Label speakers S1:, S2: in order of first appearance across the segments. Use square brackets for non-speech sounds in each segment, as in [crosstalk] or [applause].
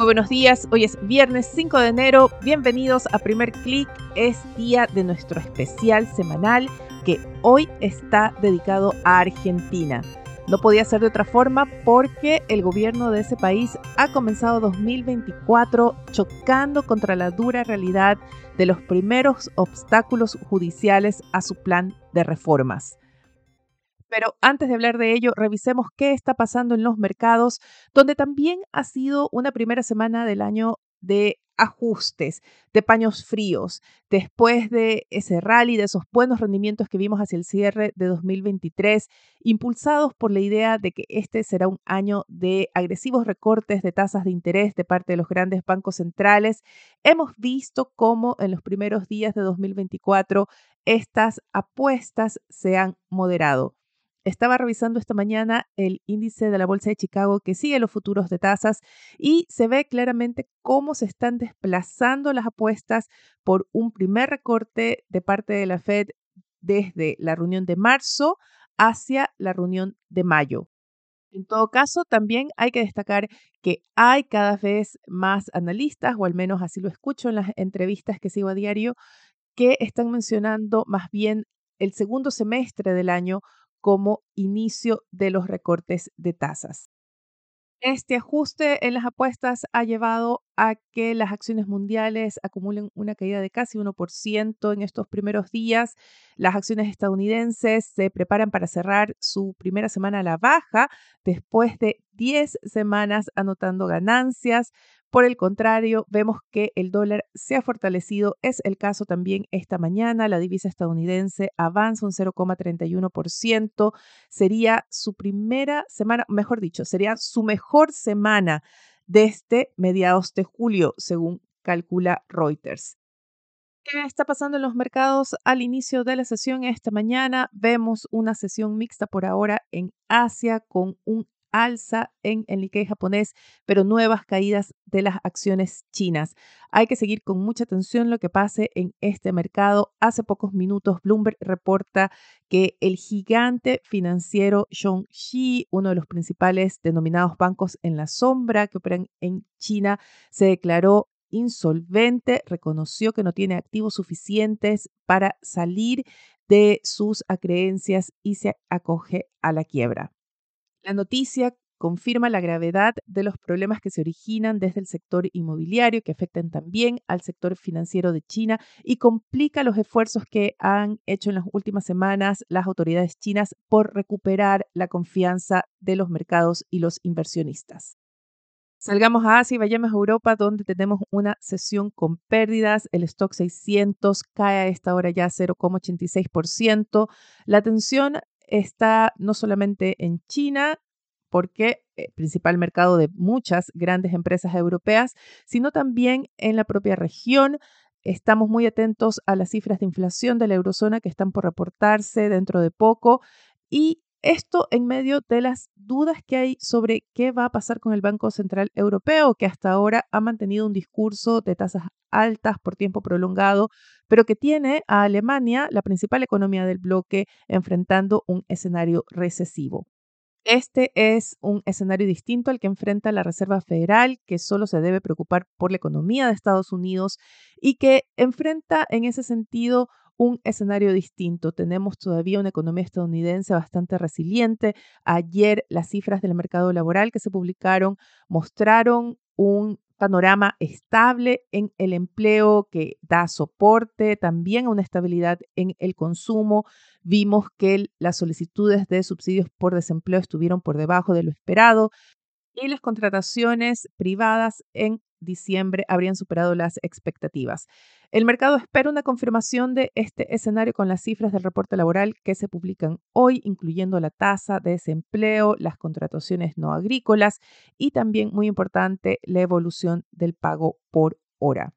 S1: Muy buenos días, hoy es viernes 5 de enero, bienvenidos a Primer Click, es día de nuestro especial semanal que hoy está dedicado a Argentina. No podía ser de otra forma porque el gobierno de ese país ha comenzado 2024 chocando contra la dura realidad de los primeros obstáculos judiciales a su plan de reformas. Pero antes de hablar de ello, revisemos qué está pasando en los mercados, donde también ha sido una primera semana del año de ajustes, de paños fríos, después de ese rally, de esos buenos rendimientos que vimos hacia el cierre de 2023, impulsados por la idea de que este será un año de agresivos recortes de tasas de interés de parte de los grandes bancos centrales, hemos visto cómo en los primeros días de 2024 estas apuestas se han moderado. Estaba revisando esta mañana el índice de la Bolsa de Chicago que sigue los futuros de tasas y se ve claramente cómo se están desplazando las apuestas por un primer recorte de parte de la Fed desde la reunión de marzo hacia la reunión de mayo. En todo caso, también hay que destacar que hay cada vez más analistas, o al menos así lo escucho en las entrevistas que sigo a diario, que están mencionando más bien el segundo semestre del año como inicio de los recortes de tasas. Este ajuste en las apuestas ha llevado a que las acciones mundiales acumulen una caída de casi 1% en estos primeros días. Las acciones estadounidenses se preparan para cerrar su primera semana a la baja después de 10 semanas anotando ganancias. Por el contrario, vemos que el dólar se ha fortalecido. Es el caso también esta mañana. La divisa estadounidense avanza un 0,31%. Sería su primera semana, mejor dicho, sería su mejor semana desde mediados de julio, según calcula Reuters. ¿Qué está pasando en los mercados al inicio de la sesión esta mañana? Vemos una sesión mixta por ahora en Asia con un alza en el Nikkei japonés, pero nuevas caídas de las acciones chinas. Hay que seguir con mucha atención lo que pase en este mercado. Hace pocos minutos Bloomberg reporta que el gigante financiero Zhongxi, uno de los principales denominados bancos en la sombra que operan en China, se declaró insolvente, reconoció que no tiene activos suficientes para salir de sus acreencias y se acoge a la quiebra. La noticia confirma la gravedad de los problemas que se originan desde el sector inmobiliario, que afectan también al sector financiero de China y complica los esfuerzos que han hecho en las últimas semanas las autoridades chinas por recuperar la confianza de los mercados y los inversionistas. Salgamos a Asia y vayamos a Europa, donde tenemos una sesión con pérdidas. El stock 600 cae a esta hora ya 0,86%. La tensión está no solamente en China, porque el eh, principal mercado de muchas grandes empresas europeas, sino también en la propia región. Estamos muy atentos a las cifras de inflación de la eurozona que están por reportarse dentro de poco y esto en medio de las dudas que hay sobre qué va a pasar con el Banco Central Europeo, que hasta ahora ha mantenido un discurso de tasas altas por tiempo prolongado, pero que tiene a Alemania, la principal economía del bloque, enfrentando un escenario recesivo. Este es un escenario distinto al que enfrenta la Reserva Federal, que solo se debe preocupar por la economía de Estados Unidos y que enfrenta en ese sentido un escenario distinto. Tenemos todavía una economía estadounidense bastante resiliente. Ayer las cifras del mercado laboral que se publicaron mostraron un panorama estable en el empleo que da soporte también una estabilidad en el consumo. Vimos que las solicitudes de subsidios por desempleo estuvieron por debajo de lo esperado y las contrataciones privadas en diciembre habrían superado las expectativas. El mercado espera una confirmación de este escenario con las cifras del reporte laboral que se publican hoy, incluyendo la tasa de desempleo, las contrataciones no agrícolas y también, muy importante, la evolución del pago por hora.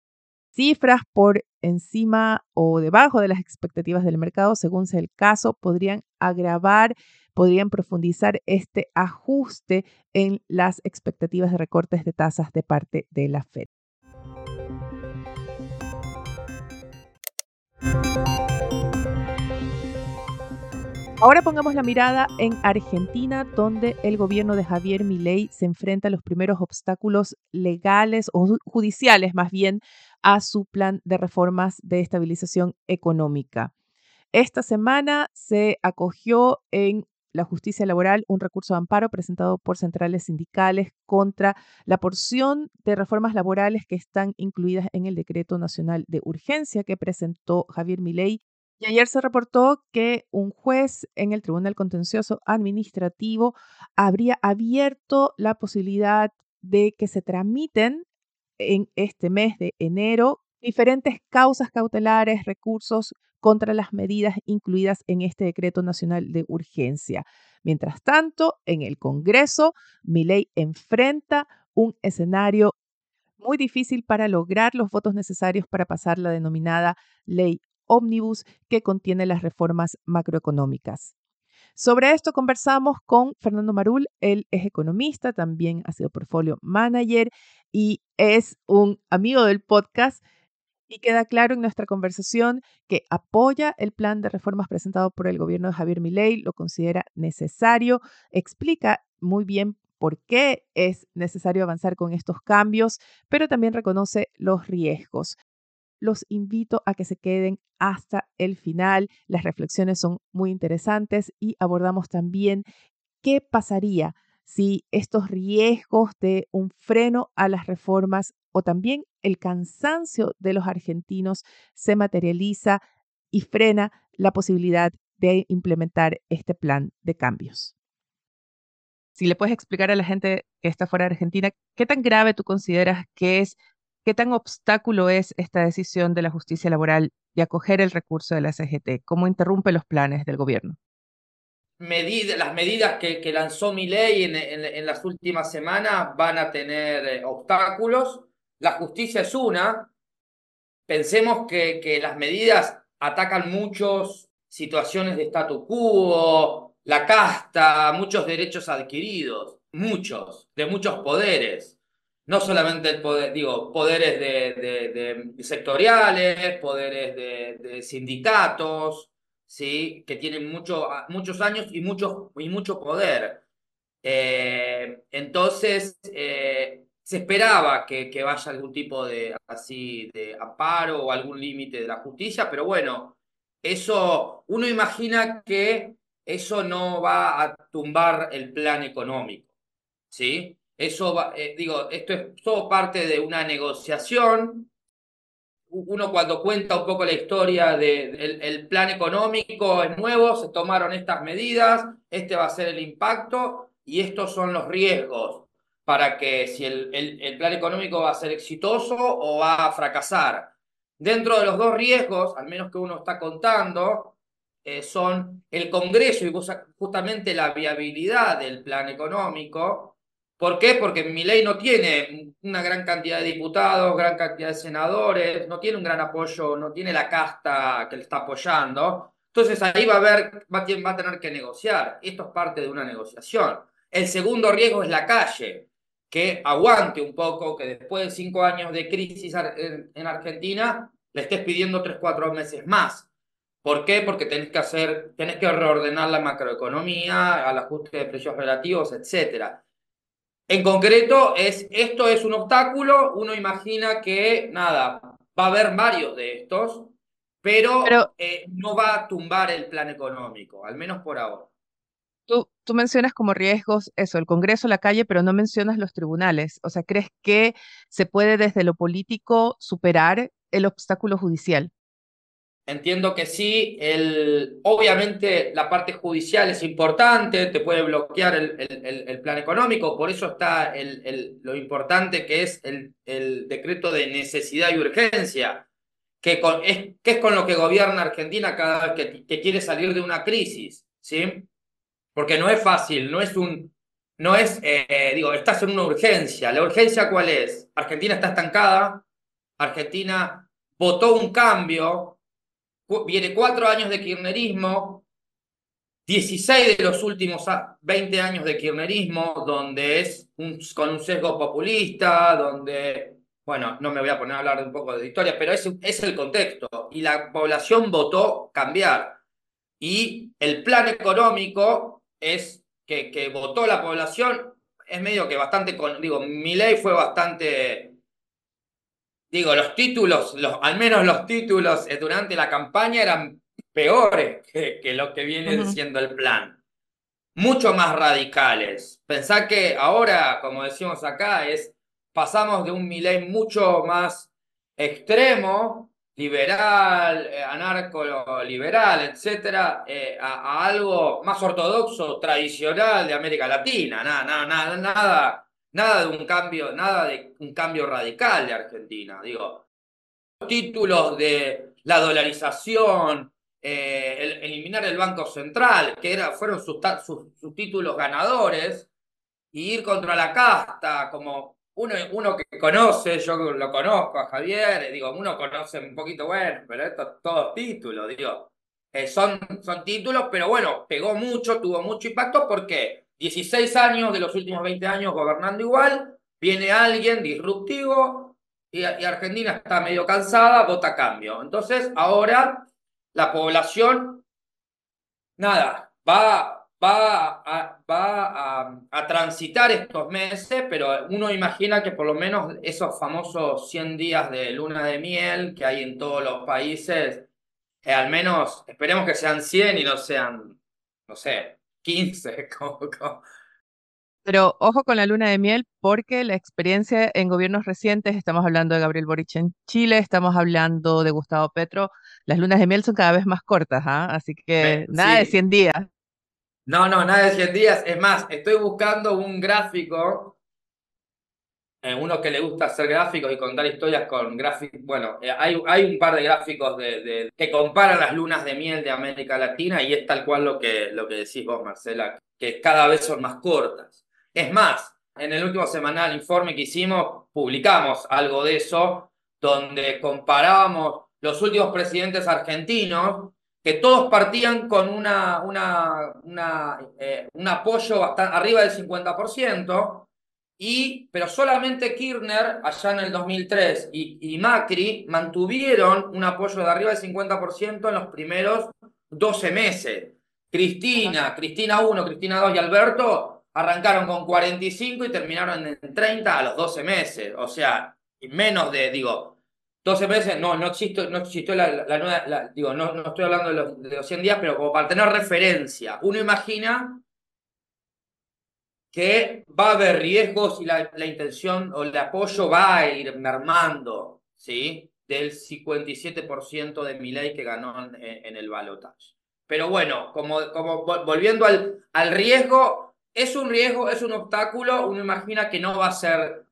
S1: Cifras por encima o debajo de las expectativas del mercado, según sea el caso, podrían agravar, podrían profundizar este ajuste en las expectativas de recortes de tasas de parte de la Fed. Ahora pongamos la mirada en Argentina, donde el gobierno de Javier Milei se enfrenta a los primeros obstáculos legales o judiciales, más bien, a su plan de reformas de estabilización económica. Esta semana se acogió en la justicia laboral un recurso de amparo presentado por centrales sindicales contra la porción de reformas laborales que están incluidas en el decreto nacional de urgencia que presentó Javier Milei. Y ayer se reportó que un juez en el Tribunal Contencioso Administrativo habría abierto la posibilidad de que se tramiten en este mes de enero diferentes causas cautelares, recursos contra las medidas incluidas en este decreto nacional de urgencia. Mientras tanto, en el Congreso, ley enfrenta un escenario muy difícil para lograr los votos necesarios para pasar la denominada ley ómnibus que contiene las reformas macroeconómicas. Sobre esto conversamos con Fernando Marul, él es economista, también ha sido portfolio manager y es un amigo del podcast y queda claro en nuestra conversación que apoya el plan de reformas presentado por el gobierno de Javier Milei, lo considera necesario, explica muy bien por qué es necesario avanzar con estos cambios, pero también reconoce los riesgos. Los invito a que se queden hasta el final. Las reflexiones son muy interesantes y abordamos también qué pasaría si estos riesgos de un freno a las reformas o también el cansancio de los argentinos se materializa y frena la posibilidad de implementar este plan de cambios. Si le puedes explicar a la gente que está fuera de Argentina, ¿qué tan grave tú consideras que es, qué tan obstáculo es esta decisión de la justicia laboral de acoger el recurso de la CGT? ¿Cómo interrumpe los planes del gobierno?
S2: Las medidas que, lanzó mi ley en, las últimas semanas van a tener eh, obstáculos. La justicia es una. Pensemos que, que las medidas atacan muchas situaciones de statu quo, la casta, muchos derechos adquiridos, muchos, de muchos poderes. No solamente el poder, digo, poderes de, sectoriales, poderes de sindicatos, ¿sí? que tienen mucho, muchos años y mucho, y mucho poder. Eh, entonces, eh, se esperaba que, que, vaya algún tipo de, así, de amparo o algún límite de la justicia, pero bueno, eso, uno imagina que eso no va a tumbar el plan económico, ¿sí? Eso va, eh, digo, esto es todo parte de una negociación uno cuando cuenta un poco la historia del plan económico es nuevo, se tomaron estas medidas, este va a ser el impacto y estos son los riesgos para que si el, plan económico va a ser exitoso o va a fracasar. Dentro de los dos riesgos, al menos que uno está contando, eh, son el Congreso y justamente la viabilidad del plan económico, ¿Por qué? Porque mi ley no tiene una gran cantidad de diputados, gran cantidad de senadores, no tiene un gran apoyo, no tiene la casta que le está apoyando. Entonces ahí va a haber, va, a tener que negociar. Esto es parte de una negociación. El segundo riesgo es la calle, que aguante un poco, que después de cinco años de crisis en Argentina le estés pidiendo tres, cuatro meses más. ¿Por qué? Porque tenés que hacer, tenés que reordenar la macroeconomía, al ajuste de precios relativos, etcétera. En concreto, es, esto es un obstáculo. Uno imagina que, nada, va a haber varios de estos, pero, eh, no va a tumbar el plan económico, al menos por ahora.
S1: Tú, tú mencionas como riesgos eso, el Congreso, la calle, pero no mencionas los tribunales. O sea, ¿crees que se puede desde lo político superar el obstáculo judicial?
S2: Entiendo que sí. El, obviamente la parte judicial es importante, te puede bloquear el, el, el plan económico, por eso está lo importante que es el, el decreto de necesidad y urgencia, que, con, es, que es con lo que gobierna Argentina cada vez que, que quiere salir de una crisis, ¿sí? Porque no es fácil, no es un... No es, eh, digo, estás en una urgencia. ¿La urgencia cuál es? Argentina está estancada, Argentina votó un cambio, viene cuatro años de kirchnerismo, 16 de los últimos 20 años de kirchnerismo, donde es un, con un sesgo populista, donde, bueno, no me voy a poner a hablar un poco de historia, pero es, es el contexto. Y la población votó cambiar. Y el plan económico es que, votó la población, es medio que bastante, digo, mi ley fue bastante digo, los títulos, los, al menos los títulos eh, durante la campaña eran peores que, que lo que viene siendo el plan. Mucho más radicales. Pensá que ahora, como decimos acá, es pasamos de un Milei mucho más extremo, liberal, eh, anarco-liberal, etcétera, eh, a, a, algo más ortodoxo, tradicional de América Latina. Nada, nada, nada, nada Nada de un cambio, nada de un cambio radical de Argentina. Digo, títulos de la dolarización, eh, eliminar el Banco Central, que era, fueron sus, sus, títulos ganadores, y ir contra la casta, como uno, uno que conoce, yo lo conozco a Javier, digo, uno conoce un poquito, bueno, pero estos todos títulos, digo, eh, son, son títulos, pero bueno, pegó mucho, tuvo mucho impacto, ¿por qué? 16 años de los últimos 20 años gobernando igual, viene alguien disruptivo y, Argentina está medio cansada, vota cambio. Entonces, ahora la población, nada, va, va, a, va a, transitar estos meses, pero uno imagina que por lo menos esos famosos 100 días de luna de miel que hay en todos los países, eh, al menos esperemos que sean 100 y no sean, no sé, 15. [laughs]
S1: Pero ojo con la luna de miel porque la experiencia en gobiernos recientes, estamos hablando de Gabriel Boric en Chile, estamos hablando de Gustavo Petro, las lunas de miel son cada vez más cortas, ¿ah? así que nada de 100 días.
S2: No, no, nada de 100 días. Es más, estoy buscando un gráfico eh, uno que le gusta hacer gráficos y contar historias con gráficos, bueno, eh, hay, hay un par de gráficos de, que comparan las lunas de miel de América Latina y es tal cual lo que, lo que decís vos, Marcela, que cada vez son más cortas. Es más, en el último semanal informe que hicimos, publicamos algo de eso, donde comparábamos los últimos presidentes argentinos, que todos partían con una, una, una eh, un apoyo bastante, arriba del 50%, y, pero solamente Kirchner, allá en el 2003, y, y Macri mantuvieron un apoyo de arriba del 50% en los primeros 12 meses. Cristina, Cristina 1, Cristina 2 y Alberto arrancaron con 45 y terminaron en 30 a los 12 meses. O sea, menos de, digo, 12 meses, no, no existió, no existió la, la, nueva, digo, no, no estoy hablando de los, de los 100 días, pero como para tener referencia. Uno imagina que va a haber riesgos y la, intención o el apoyo va a ir mermando, ¿sí? Del 57% de Milei que ganó en, el balotaje. Pero bueno, como, como volviendo al, al riesgo, es un riesgo, es un obstáculo, uno imagina que no va a ser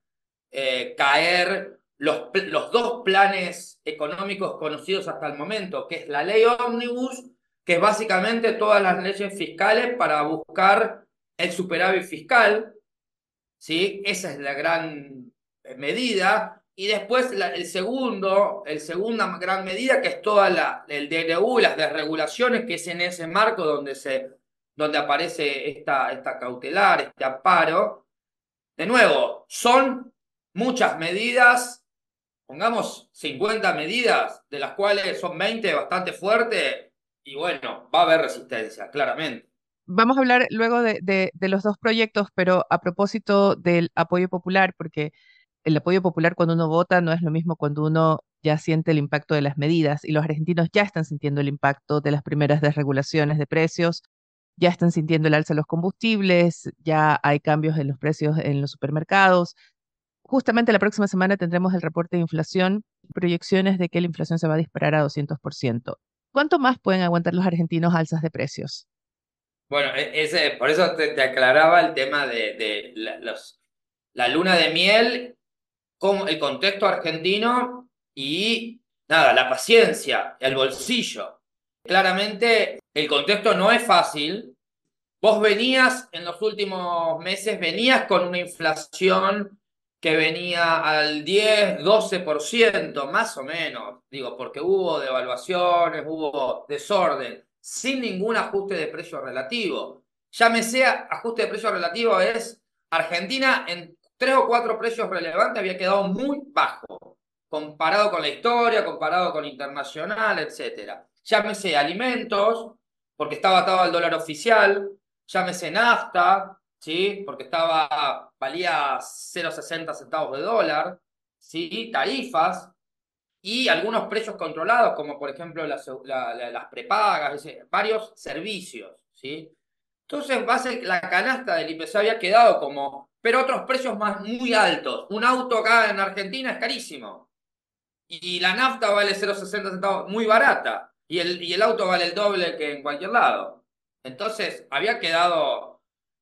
S2: eh, caer los, los dos planes económicos conocidos hasta el momento, que es la ley ómnibus, que es básicamente todas las leyes fiscales para buscar el superávit fiscal, ¿sí? Esa es la gran eh, medida. Y después el segundo, el segunda gran medida, que es toda la, el DNU, las desregulaciones, que es en ese marco donde, se, donde aparece esta, esta cautelar, este amparo. De nuevo, son muchas medidas, pongamos 50 medidas, de las cuales son 20 bastante fuertes, y bueno, va a haber resistencia, claramente.
S1: Vamos a hablar luego de, los dos proyectos, pero a propósito del apoyo popular, porque el apoyo popular cuando uno vota no es lo mismo cuando uno ya siente el impacto de las medidas y los argentinos ya están sintiendo el impacto de las primeras desregulaciones de precios, ya están sintiendo el alza de los combustibles, ya hay cambios en los precios en los supermercados. Justamente la próxima semana tendremos el reporte de inflación proyecciones de que la inflación se va a disparar a 200%. ¿Cuánto más pueden aguantar los argentinos alzas de precios?
S2: Bueno, e, ese, por eso te, aclaraba el tema de, la, los, la luna de miel, como el contexto argentino y nada, la paciencia, el bolsillo. Claramente el contexto no es fácil. Vos venías en los últimos meses, venías con una inflación que venía al 10, 12%, más o menos, digo, porque hubo devaluaciones, hubo desorden, sin ningún ajuste de precio relativo. Llámese ajuste de precio relativo, es Argentina en tres o cuatro precios relevantes había quedado muy bajo, comparado con la historia, comparado con internacional, etc. Llámese alimentos, porque estaba atado al dólar oficial, llámese nafta, ¿sí? Porque estaba, valía 0,60 centavos de dólar, ¿sí? Tarifas y algunos precios controlados, como por ejemplo las, las prepagas, varios servicios, ¿sí? Entonces, base, la canasta del IPC había quedado como, pero otros precios más muy altos. Un auto acá en Argentina es carísimo. Y la nafta vale 0,60 centavos, muy barata. Y el, y el auto vale el doble que en cualquier lado. Entonces, había quedado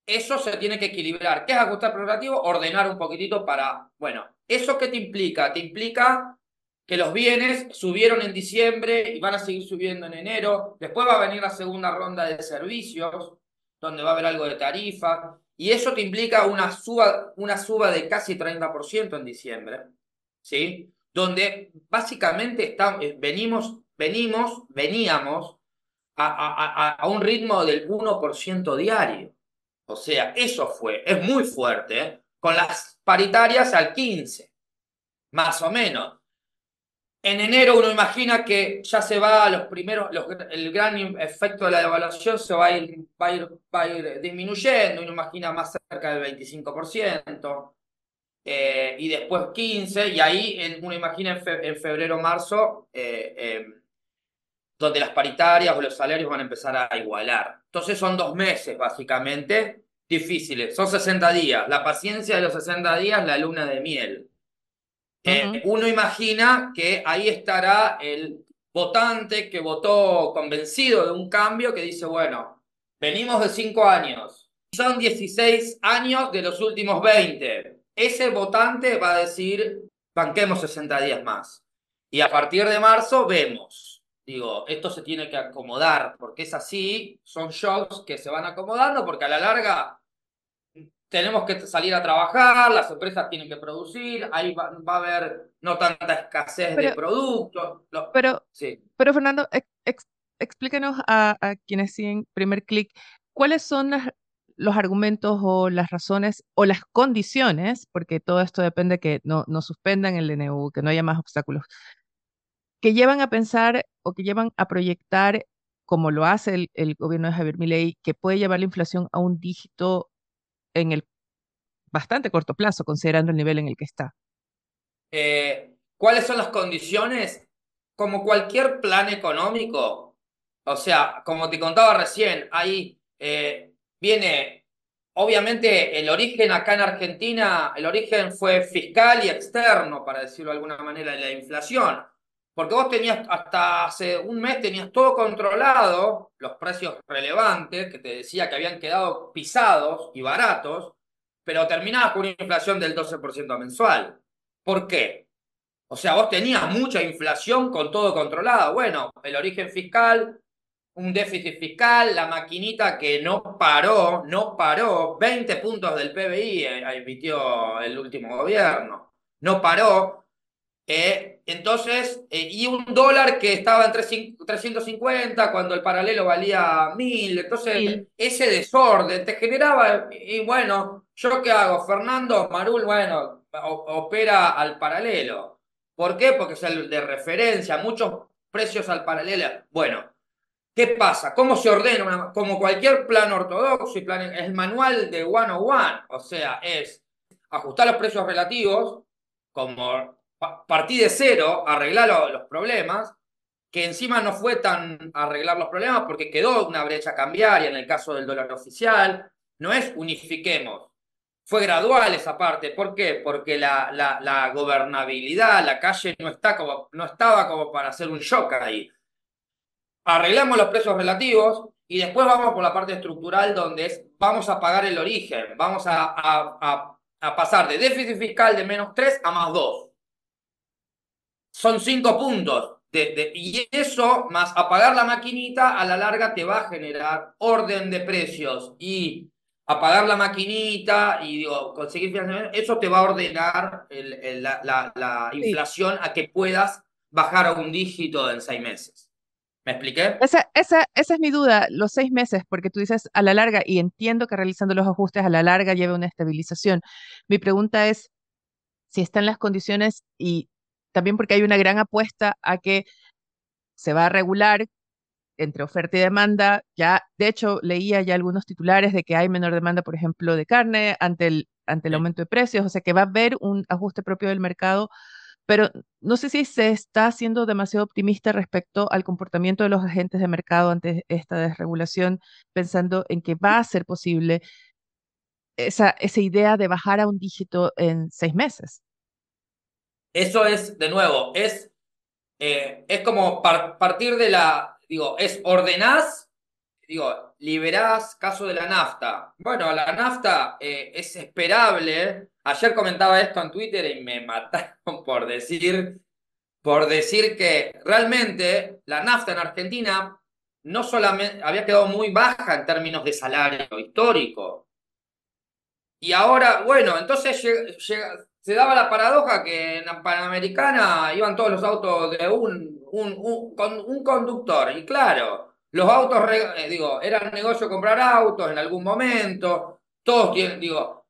S2: eso se tiene que equilibrar. ¿Qué es ajustar progresivo? Ordenar un poquitito para, bueno, ¿eso qué te implica? Te implica que los bienes subieron en diciembre y van a seguir subiendo en enero. Después va a venir la segunda ronda de servicios, donde va a haber algo de tarifa. Y eso te implica una suba, una suba de casi 30% en diciembre, ¿sí? Donde básicamente estamos, eh, venimos, venimos, veníamos a, a un ritmo del 1% diario. O sea, eso fue, es muy fuerte, ¿eh? con las paritarias al 15, más o menos. En enero uno imagina que ya se va a los primeros, el gran efecto de la devaluación se va a ir, va a ir, va a ir disminuyendo, uno imagina más cerca del 25%, eh, y después 15%, y ahí uno imagina en, febrero, marzo, eh, em, donde las paritarias o los salarios van a empezar a igualar. Entonces son dos meses, básicamente, difíciles. Son 60 días. La paciencia de los 60 días, la luna de miel. Eh, uno imagina que ahí estará el votante que votó convencido de un cambio que dice, bueno, venimos de 5 años. Son 16 años de los últimos 20. Ese votante va a decir, banquemos 60 días más. Y a partir de marzo vemos digo, esto se tiene que acomodar, porque es así, son shocks que se van acomodando, porque a la larga tenemos que salir a trabajar, las empresas tienen que producir, ahí va, a haber no tanta escasez de productos.
S1: pero, sí. pero Fernando, explíquenos a, quienes siguen primer clic, ¿cuáles son los argumentos o las razones o las condiciones, porque todo esto depende que no, no suspendan el DNU, que no haya más obstáculos, que llevan a pensar o que llevan a proyectar, como lo hace el, gobierno de Javier Milei, que puede llevar la inflación a un dígito en el bastante corto plazo, considerando el nivel en el que está.
S2: Eh, ¿Cuáles son las condiciones? Como cualquier plan económico, o sea, como te contaba recién, ahí eh, viene, obviamente, el origen acá en Argentina, el origen fue fiscal y externo, para decirlo de alguna manera, de la inflación. Porque vos tenías, hasta hace un mes tenías todo controlado, los precios relevantes, que te decía que habían quedado pisados y baratos, pero terminabas con una inflación del 12% mensual. ¿Por qué? O sea, vos tenías mucha inflación con todo controlado. Bueno, el origen fiscal, un déficit fiscal, la maquinita que no paró, no paró, 20 puntos del PBI eh, emitió el último gobierno, no paró, eh, entonces, eh, y un dólar que estaba en 350 cuando el paralelo valía 1000. Entonces, ese desorden te generaba, y bueno, ¿yo qué hago? Fernando Marul, bueno, opera al paralelo. ¿Por qué? Porque es el de referencia, muchos precios al paralelo. Bueno, ¿qué pasa? ¿Cómo se ordena? como cualquier plan ortodoxo y plan, el manual de one on one, o sea, es ajustar los precios relativos, como partí de cero, arreglar los problemas, que encima no fue tan arreglar los problemas porque quedó una brecha cambiaria en el caso del dólar oficial. No es unifiquemos. fue gradual esa parte. ¿Por qué? Porque la, la, la gobernabilidad, la calle no, está como, no estaba como para hacer un shock ahí. Arreglamos los precios relativos y después vamos por la parte estructural donde es, vamos a pagar el origen, vamos a, a, a, pasar de déficit fiscal de menos 3 a más 2. Son 5 puntos. De, y eso, más apagar la maquinita, a la larga te va a generar orden de precios y apagar la maquinita y digo, conseguir financiamiento, eso te va a ordenar la, la, inflación a que puedas bajar a un dígito en seis meses. ¿Me expliqué?
S1: Esa, esa, esa es mi duda, los seis meses, porque tú dices a la larga, y entiendo que realizando los ajustes a la larga lleve una estabilización. Mi pregunta es si están las condiciones y también porque hay una gran apuesta a que se va a regular entre oferta y demanda. Ya, de hecho, leía ya algunos titulares de que hay menor demanda, por ejemplo, de carne ante el, ante el aumento de precios, o sea que va a haber un ajuste propio del mercado, pero no sé si se está siendo demasiado optimista respecto al comportamiento de los agentes de mercado ante esta desregulación, pensando en que va a ser posible esa, esa idea de bajar a un dígito en seis meses.
S2: Eso es, de nuevo, es, eh, es como partir de la, digo, es ordenás, digo, liberás caso de la nafta. Bueno, la nafta eh, es esperable. Ayer comentaba esto en Twitter y me [laughs] mataron por decir, por decir que realmente la nafta en Argentina no solamente había quedado muy baja en términos de salario histórico. Y ahora, bueno, entonces llega, se daba la paradoja que en la Panamericana iban todos los autos de un, un, con un conductor. Y claro, los autos, eh, digo, era negocio comprar autos en algún momento. Todos tienen, digo,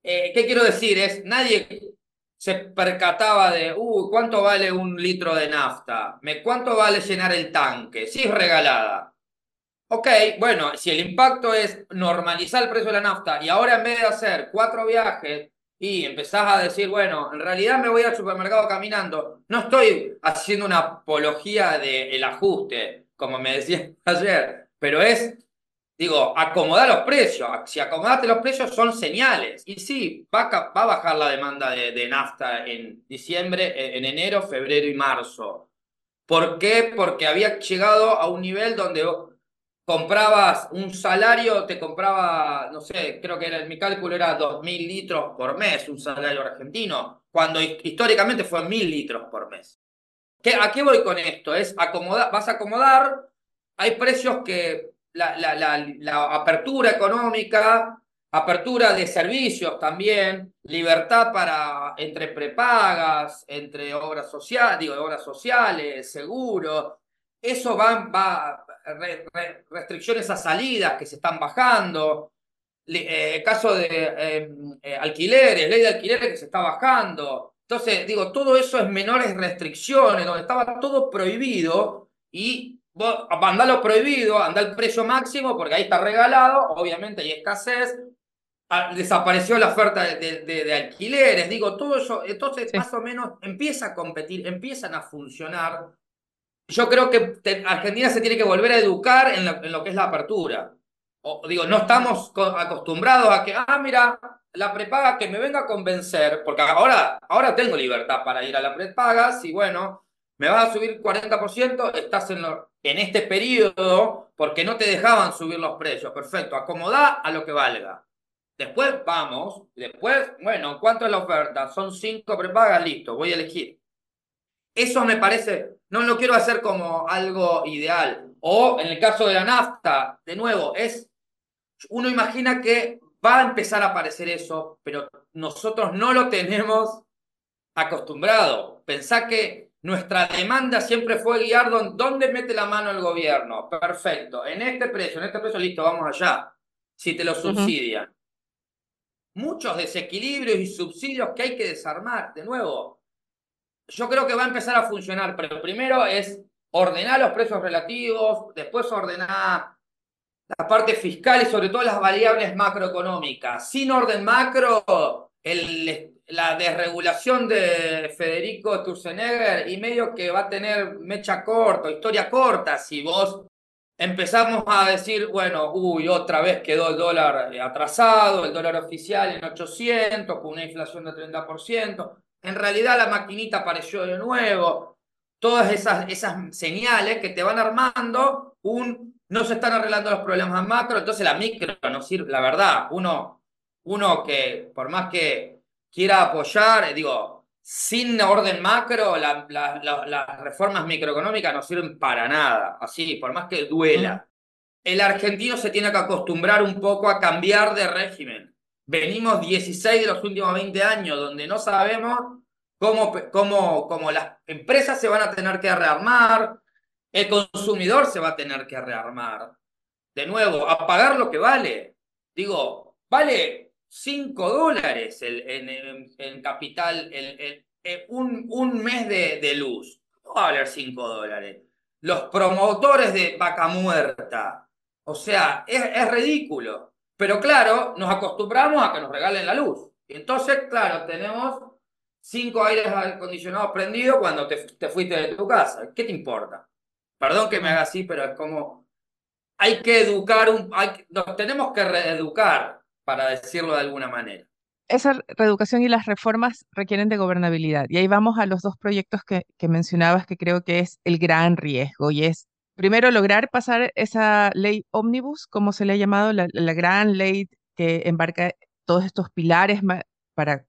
S2: eh, ¿qué quiero decir? Es, nadie se percataba de, uh, ¿cuánto vale un litro de nafta? ¿Me, ¿Cuánto vale llenar el tanque? Si es regalada. Ok, bueno, si el impacto es normalizar el precio de la nafta y ahora en vez de hacer cuatro viajes y empezás a decir, bueno, en realidad me voy al supermercado caminando. No estoy haciendo una apología del ajuste, como me decía [laughs] ayer, pero es, digo, acomodar los precios. Si acomodaste los precios son señales. Y sí, va a, va a bajar la demanda de, de, nafta en diciembre, en enero, febrero y marzo. ¿Por qué? Porque había llegado a un nivel donde comprabas un salario, te compraba, no sé, creo que mi cálculo era 2.000 litros por mes, un salario argentino, cuando históricamente fue 1.000 litros por mes. ¿Qué, ¿A qué voy con esto? Es acomodar, vas a acomodar, hay precios que la apertura económica, apertura de servicios también, libertad para entre prepagas, entre obras sociales, digo, obras sociales, seguros, eso va, va, restricciones a salidas que se están bajando, eh, caso de em, eh, alquileres, ley de alquileres que se está bajando. Entonces, digo, todo eso es menores restricciones, donde estaba todo prohibido y vos andá lo prohibido, anda el precio máximo porque ahí está regalado, obviamente hay escasez, desapareció la oferta de, de, alquileres, digo, todo eso, entonces más o menos empieza a competir, empiezan a funcionar yo creo que Argentina se tiene que volver a educar en lo, que es la apertura. O, digo, no estamos acostumbrados a que, ah, mira, la prepaga que me venga a convencer, porque ahora, ahora tengo libertad para ir a la prepaga, si bueno, me vas a subir 40%, estás en, en este periodo porque no te dejaban subir los precios. Perfecto, acomodá a lo que valga. Después vamos, después, bueno, ¿cuánto es la oferta? Son cinco prepagas, listo, voy a elegir. Eso me parece, no lo quiero hacer como algo ideal. O en el caso de la nafta, de nuevo, es, uno imagina que va a empezar a aparecer eso, pero nosotros no lo tenemos acostumbrado. Pensá que nuestra demanda siempre fue guiar dónde mete la mano el gobierno. Perfecto, en este precio, en este precio, listo, vamos allá. Si te lo subsidian. Muchos desequilibrios y subsidios que hay que desarmar. De nuevo, yo creo que va a empezar a funcionar, pero primero es ordenar los precios relativos, después ordenar la parte fiscal y sobre todo las variables macroeconómicas. Sin orden macro, la desregulación de Federico Turzenegger y medio que va a tener mecha corta, historia corta, si vos empezamos a decir, bueno, uy, otra vez quedó el dólar atrasado, el dólar oficial en 800, con una inflación de 30%. En realidad la maquinita apareció de nuevo. Todas esas, esas señales que te van armando un no se están arreglando los problemas macro, entonces la micro no sirve, la verdad, uno, uno que por más que quiera apoyar, digo, sin orden macro, las reformas microeconómicas no sirven para nada, así, por más que duela. El argentino se tiene que acostumbrar un poco a cambiar de régimen. Venimos 16 de los últimos 20 años donde no sabemos cómo, cómo, cómo las empresas se van a tener que rearmar, el consumidor se va a tener que rearmar. De nuevo, a pagar lo que vale. Digo, vale 5 dólares el, en, capital el, un, un, mes de, luz. No va a valer 5 dólares. Los promotores de vaca muerta. O sea, es, es ridículo. Pero claro, nos acostumbramos a que nos regalen la luz. Y entonces, claro, tenemos cinco aires acondicionados prendidos cuando te, te fuiste de tu casa. ¿Qué te importa? Perdón que me haga así, pero es como hay que educar, un, hay, nos tenemos que reeducar, para decirlo de alguna manera.
S1: Esa reeducación y las reformas requieren de gobernabilidad. Y ahí vamos a los dos proyectos que, que mencionabas que creo que es el gran riesgo y es primero lograr pasar esa ley ómnibus, como se le ha llamado, la, la gran ley que embarca todos estos pilares para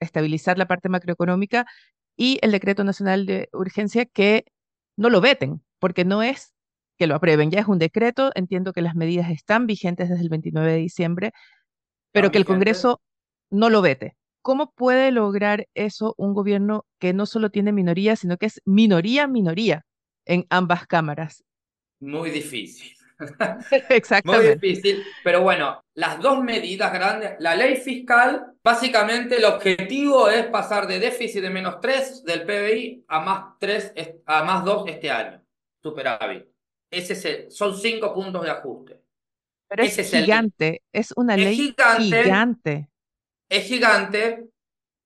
S1: estabilizar la parte macroeconómica y el decreto nacional de urgencia que no lo veten, porque no es que lo aprueben, ya es un decreto, entiendo que las medidas están vigentes desde el 29 de diciembre, pero que el Congreso no lo vete. ¿Cómo puede lograr eso un gobierno que no solo tiene minoría, sino que es minoría, minoría en ambas cámaras?
S2: Muy difícil. [laughs] [laughs]
S1: Exactamente.
S2: Muy difícil, pero bueno, las dos medidas grandes, la ley fiscal, básicamente el objetivo es pasar de déficit de menos 3 del PBI a más 3, a más 2 este año superávit. Ese son cinco puntos de ajuste.
S1: Pero es gigante, es una ley gigante,
S2: Es gigante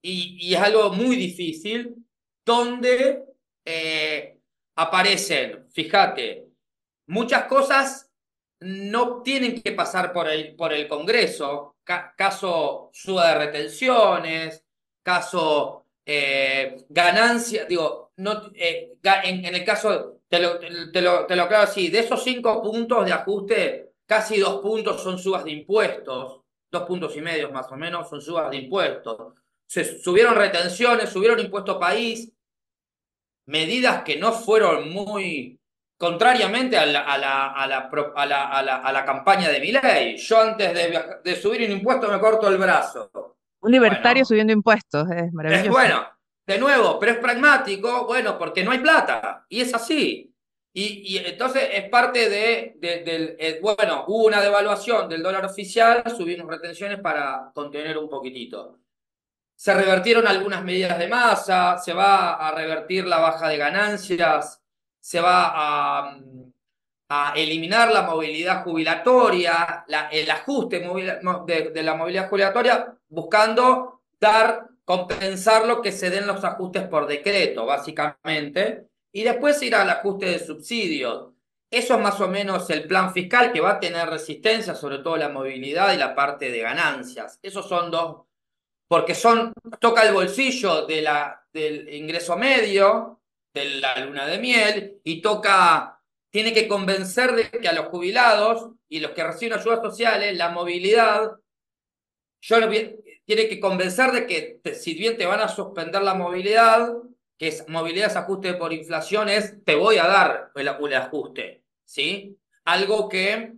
S2: y, es algo muy difícil donde eh, aparecen, fíjate, muchas cosas no tienen que pasar por el, por el Congreso. caso suba de retenciones, caso eh, ganancia, digo, no, eh, en, el caso te lo, te, lo, te lo aclaro así, de esos cinco puntos de ajuste, casi dos puntos son subas de impuestos, dos puntos y medio más o menos son subas de impuestos. Se subieron retenciones, subieron impuesto país, medidas que no fueron muy contrariamente a la, a la, a la, a la, a la, campaña de mi ley. Yo antes de, de, subir un impuesto me corto el brazo.
S1: Un libertario subiendo impuestos, es maravilloso.
S2: Es bueno, de nuevo, pero es pragmático, bueno, porque no hay plata, y es así. Y, y entonces es parte de, del, eh, bueno, hubo una devaluación del dólar oficial, subimos retenciones para contener un poquitito. Se revertieron algunas medidas de masa, se va a revertir la baja de ganancias, se va a, eliminar la movilidad jubilatoria, la, el ajuste de, de la movilidad jubilatoria, buscando dar compensar lo que se den los ajustes por decreto, básicamente, y después ir al ajuste de subsidios. Eso es más o menos el plan fiscal que va a tener resistencia, sobre todo la movilidad y la parte de ganancias. Esos son dos, porque son, toca el bolsillo del ingreso medio, de la luna de miel, y toca, tiene que convencer de que a los jubilados y los que reciben ayudas sociales, la movilidad, yo tiene que convencer de que si bien te van a suspender la movilidad, que es movilidad ajuste por inflación, es te voy a dar el, ajuste, ¿sí? Algo que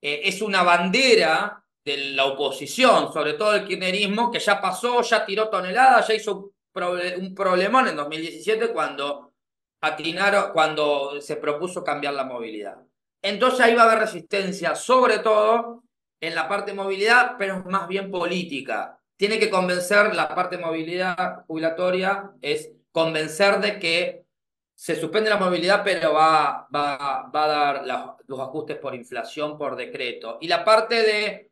S2: eh, es una bandera de la oposición, sobre todo el kirchnerismo, que ya pasó, ya tiró toneladas, ya hizo un problemón en 2017 cuando atinaron, cuando se propuso cambiar la movilidad. Entonces ahí va a haber resistencia, sobre todo en la parte de movilidad, pero más bien política. Tiene que convencer, la parte de movilidad jubilatoria es convencer de que se suspende la movilidad, pero va, va, va a dar los ajustes por inflación por decreto. Y la parte de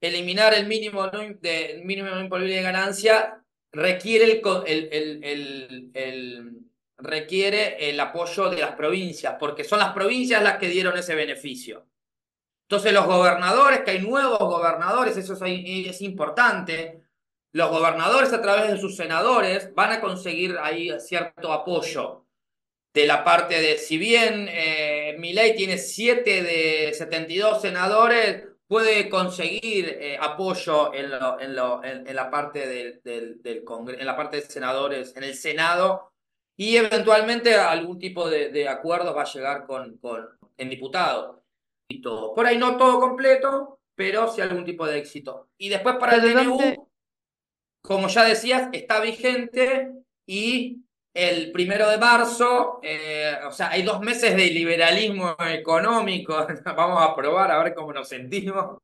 S2: eliminar el mínimo, de, el mínimo imponible de ganancia requiere el, el, el, requiere el apoyo de las provincias, porque son las provincias las que dieron ese beneficio. Entonces los gobernadores, que hay nuevos gobernadores, eso es, importante, los gobernadores a través de sus senadores van a conseguir ahí cierto apoyo de la parte de, si bien eh, ley tiene 7 de 72 senadores, puede conseguir eh, apoyo en, en, la parte del, del, Congreso, en la parte de senadores, en el Senado, y eventualmente algún tipo de, acuerdo va a llegar con, con en diputado y todo. Por ahí no todo completo, pero sí algún tipo de éxito. Y después para el DNU, como ya decías, está vigente y el primero de marzo, eh, o sea, hay dos meses de liberalismo económico, [laughs] vamos a probar a ver cómo nos sentimos.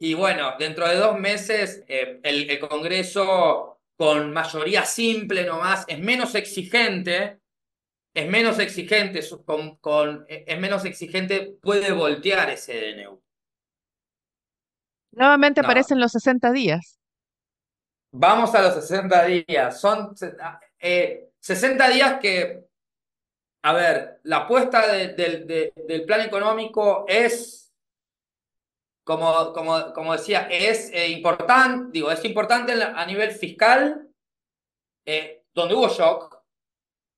S2: Y bueno, dentro de dos meses eh, el, el, Congreso con mayoría simple nomás es menos exigente, es menos exigente, con, con, es menos exigente, puede voltear ese DNU.
S1: Nuevamente aparecen los 60 días.
S2: Vamos a los 60 días. Son 60 eh, días que, a ver, la apuesta del plan económico es como, como, como decía, es eh, importante, digo, es importante a nivel fiscal, eh, donde hubo shock.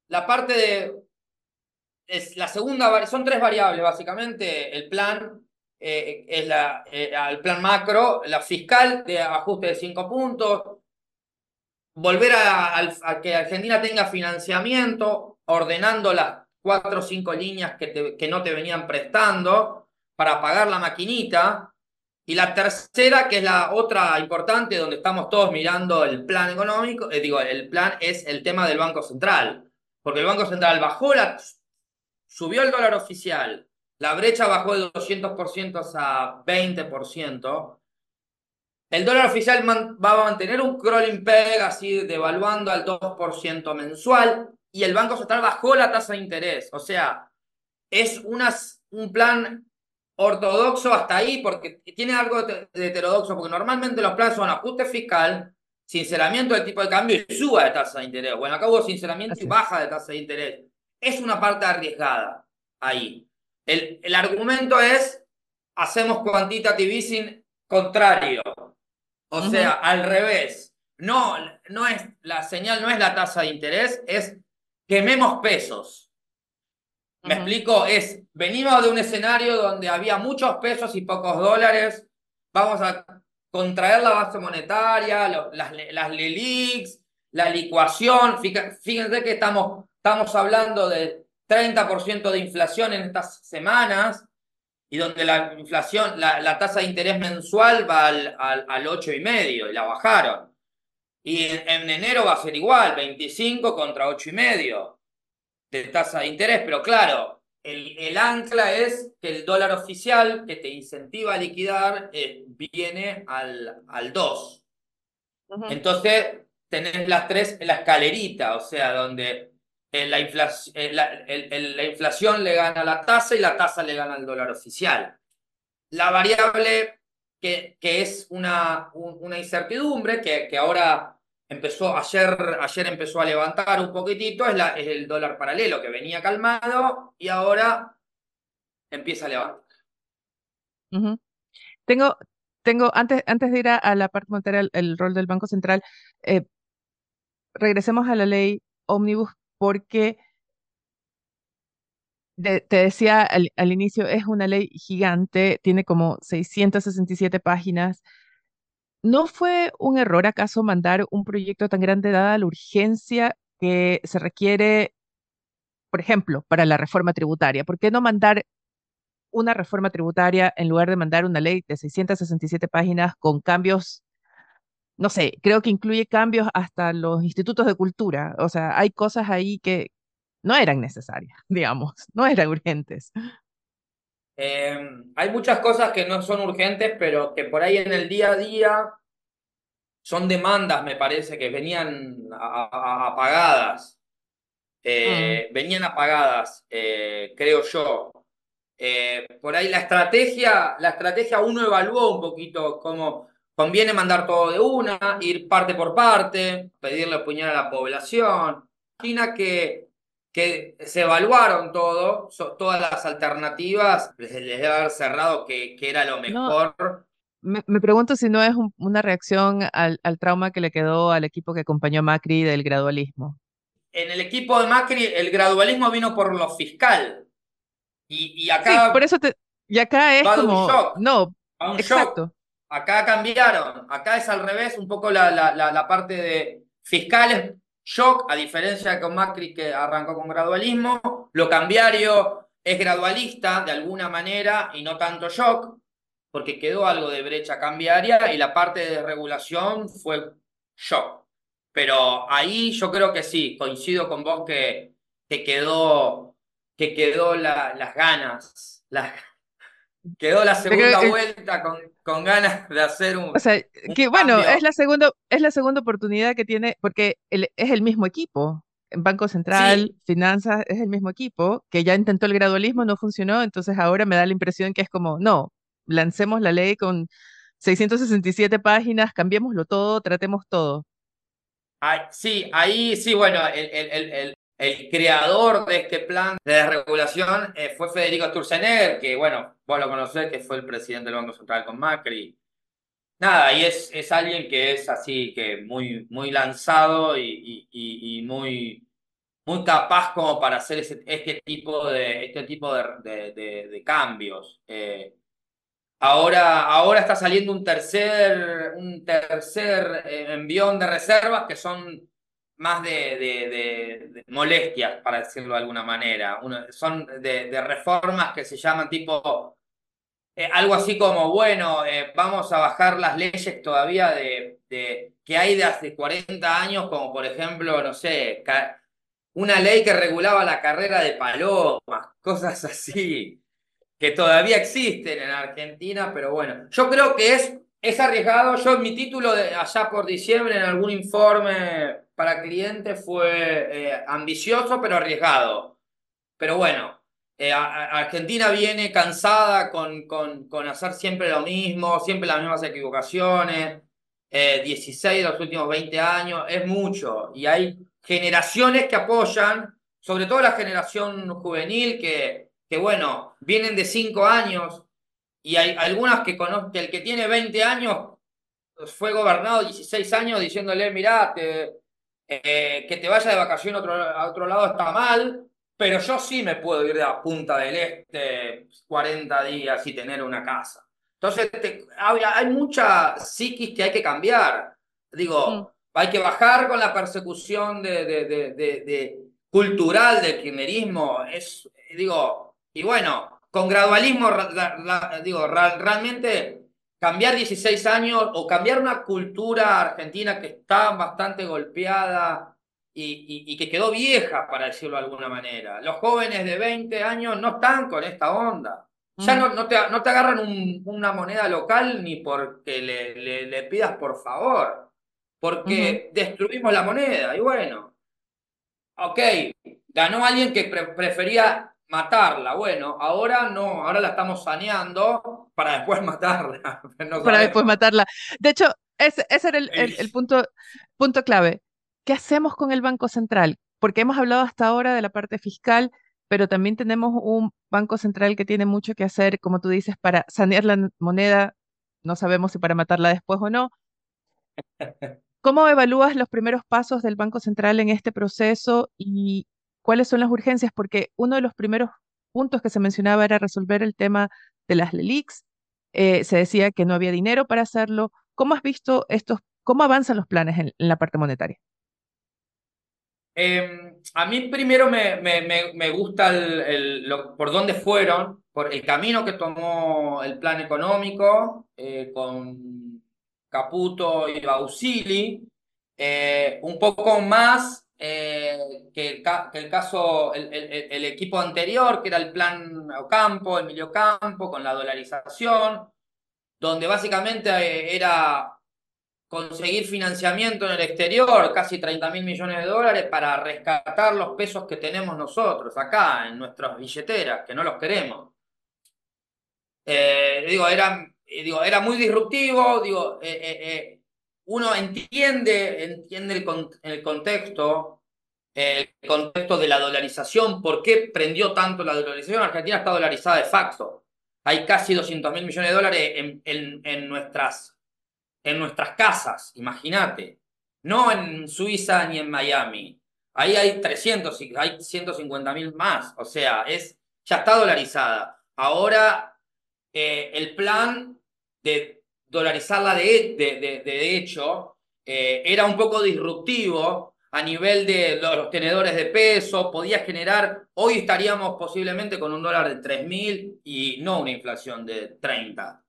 S2: La parte de, es la segunda, son tres variables básicamente, el plan, eh, es la, el plan macro, la fiscal de ajuste de cinco puntos, volver a, que Argentina tenga financiamiento, ordenando las cuatro o cinco líneas que, que no te venían prestando para pagar la maquinita, y la tercera, que es la otra importante, donde estamos todos mirando el plan económico, eh, digo, el plan es el tema del Banco Central. Porque el Banco Central bajó la, subió el dólar oficial, la brecha bajó de 200% a 20%. El dólar oficial va a mantener un crawling peg, así devaluando al 2% mensual, y el Banco Central bajó la tasa de interés. O sea, es un plan ortodoxo hasta ahí, porque tiene algo de heterodoxo, porque normalmente los planes son ajuste fiscal, sinceramiento del tipo de cambio y suba de tasa de interés. Bueno, acá hubo sinceramiento y baja de tasa de interés. Es una parte arriesgada ahí. El, el argumento es, hacemos quantitative easing contrario. O sea, al revés. No, no es, la señal no es la tasa de interés, es quememos pesos. Me explico, es, venimos de un escenario donde había muchos pesos y pocos dólares, vamos a contraer la base monetaria, las, las LELIX, la licuación, fíjense que estamos, estamos hablando de 30% de inflación en estas semanas y donde la inflación, la, tasa de interés mensual va al, al, al 8,5 y la bajaron. Y en, en, enero va a ser igual, 25 contra 8,5 de tasa de interés, pero claro, el, el, ancla es que el dólar oficial que te incentiva a liquidar eh, viene al, al 2. Entonces, tenés las tres, la escalerita, o sea, donde eh, la, inflación, eh, la, la, inflación le gana a la tasa y la tasa le gana al dólar oficial. La variable que, que es una, una incertidumbre, que, que ahora empezó ayer, ayer empezó a levantar un poquitito, es, la, es el dólar paralelo que venía calmado y ahora empieza a levantar.
S1: Tengo, tengo, antes, antes de ir a, la parte monetaria, el, rol del Banco Central, eh, regresemos a la ley Omnibus porque te decía al, inicio, es una ley gigante, tiene como 667 páginas, ¿No fue un error acaso mandar un proyecto tan grande dada la urgencia que se requiere, por ejemplo, para la reforma tributaria? ¿Por qué no mandar una reforma tributaria en lugar de mandar una ley de 667 páginas con cambios, no sé, creo que incluye cambios hasta los institutos de cultura? O sea, hay cosas ahí que no eran necesarias, [laughs] digamos, no eran urgentes.
S2: Em, hay muchas cosas que no son urgentes, pero que por ahí en el día a día son demandas, me parece, que venían apagadas. Eh, mm. Venían apagadas, eh, creo yo. Eh, por ahí la estrategia, la estrategia uno evaluó un poquito cómo conviene mandar todo de una, ir parte por parte, pedirle opinión a la población. imagina que, que se evaluaron todo, todas las alternativas, les, debe haber cerrado que, que era lo mejor.
S1: me, pregunto si no es una reacción al, al, trauma que le quedó al equipo que acompañó a Macri del gradualismo.
S2: En el equipo de Macri, el gradualismo vino por lo fiscal. Y, y acá.
S1: Sí, por eso te. Y acá es como. No, exacto.
S2: Acá cambiaron. Acá es al revés, un poco la, la, la, parte de fiscales. Shock, a diferencia de con Macri que arrancó con gradualismo. Lo cambiario es gradualista de alguna manera y no tanto shock, porque quedó algo de brecha cambiaria y la parte de regulación fue shock. Pero ahí yo creo que sí, coincido con vos que, que quedó, que quedó las ganas, las, quedó la segunda vuelta con, con, ganas de hacer un.
S1: O sea, que bueno, es la, segunda, es la segunda oportunidad que tiene, porque es el mismo equipo. Banco Central, Finanzas, es el mismo equipo, que ya intentó el gradualismo, no funcionó, entonces ahora me da la impresión que es como, no, lancemos la ley con 667 páginas, cambiémoslo todo, tratemos todo
S2: sí, ahí sí, bueno, el, creador de este plan de desregulación eh, fue Federico Sturzenegger, que bueno, vos lo conocés, que fue el presidente del Banco Central con Macri. Nada, y es, es alguien que es así, que muy, muy lanzado y, muy, muy capaz como para hacer este tipo de, este tipo de, cambios. Eh, Ahora, ahora está saliendo un tercer, un tercer eh, envión de reservas que son más de, molestias, para decirlo de alguna manera. son de, reformas que se llaman tipo, eh, algo así como, bueno, eh, vamos a bajar las leyes todavía de, que hay de hace 40 años, como por ejemplo, no sé, una ley que regulaba la carrera de palomas, [laughs] cosas así que todavía existen en Argentina, pero bueno, yo creo que es, es arriesgado. Yo mi título de allá por diciembre en algún informe para clientes fue eh, ambicioso, pero arriesgado. Pero bueno, eh, Argentina viene cansada con, con, con, hacer siempre lo mismo, siempre las mismas equivocaciones. 16 eh, de los últimos 20 años, es mucho. Y hay generaciones que apoyan, sobre todo la generación juvenil que que bueno, vienen de cinco años y hay algunas que conozco, el que tiene 20 años fue gobernado 16 años diciéndole, mirá, eh, que te vaya de vacación a otro, a otro lado está mal, pero yo sí me puedo ir de la punta del este 40 días y tener una casa. Entonces, hay, mucha psiquis que hay que cambiar. Digo, hay que bajar con la persecución de, de, de, cultural del kirchnerismo. Es, digo, y bueno, con gradualismo, digo, realmente cambiar 16 años o cambiar una cultura argentina que está bastante golpeada y, que quedó vieja, para decirlo de alguna manera. Los jóvenes de 20 años no están con esta onda. Ya no, no, te, no te agarran una moneda local ni porque le, le, pidas por favor, porque destruimos la moneda. Y bueno, ok, ganó alguien que prefería matarla. Bueno, ahora no, ahora la estamos saneando para después [laughs] matarla.
S1: para después matarla. De hecho, ese, ese era el, el, punto, punto clave. ¿Qué hacemos con el Banco Central? Porque hemos hablado hasta ahora de la parte fiscal, pero también tenemos un Banco Central que tiene mucho que hacer, como tú dices, para sanear la moneda. No sabemos si para matarla después o no. [laughs] ¿Cómo evalúas los primeros pasos del Banco Central en este proceso y cuáles son las urgencias, porque uno de los primeros puntos que se mencionaba era resolver el tema de las LELIX. Eh, se decía que no había dinero para hacerlo. ¿Cómo has visto estos, cómo avanzan los planes en, la parte monetaria?
S2: Em, a mí primero me, me, gusta el, por dónde fueron, por el camino que tomó el plan económico eh, con Caputo y Bausili, eh, un poco más eh, que, el, el, caso, el, el, equipo anterior, que era el plan Ocampo, Emilio Campo, con la dolarización, donde básicamente eh, era conseguir financiamiento en el exterior, casi 30 mil millones de dólares, para rescatar los pesos que tenemos nosotros acá en nuestras billeteras, que no los queremos. Eh, digo, era, digo, era muy disruptivo, digo, uno entiende, entiende el, el, contexto, el contexto de la dolarización, ¿por qué prendió tanto la dolarización? Argentina está dolarizada de facto. Hay casi 200 mil millones de dólares en, en, nuestras, en nuestras casas, imagínate. No en Suiza ni en Miami. Ahí hay 300, hay 150 mil más. O sea, es, ya está dolarizada. Ahora, eh, el plan de dolarizarla de, de, de, hecho eh, era un poco disruptivo a nivel de los tenedores de peso, podía generar, hoy estaríamos posiblemente con un dólar de 3.000 y no una inflación de 30,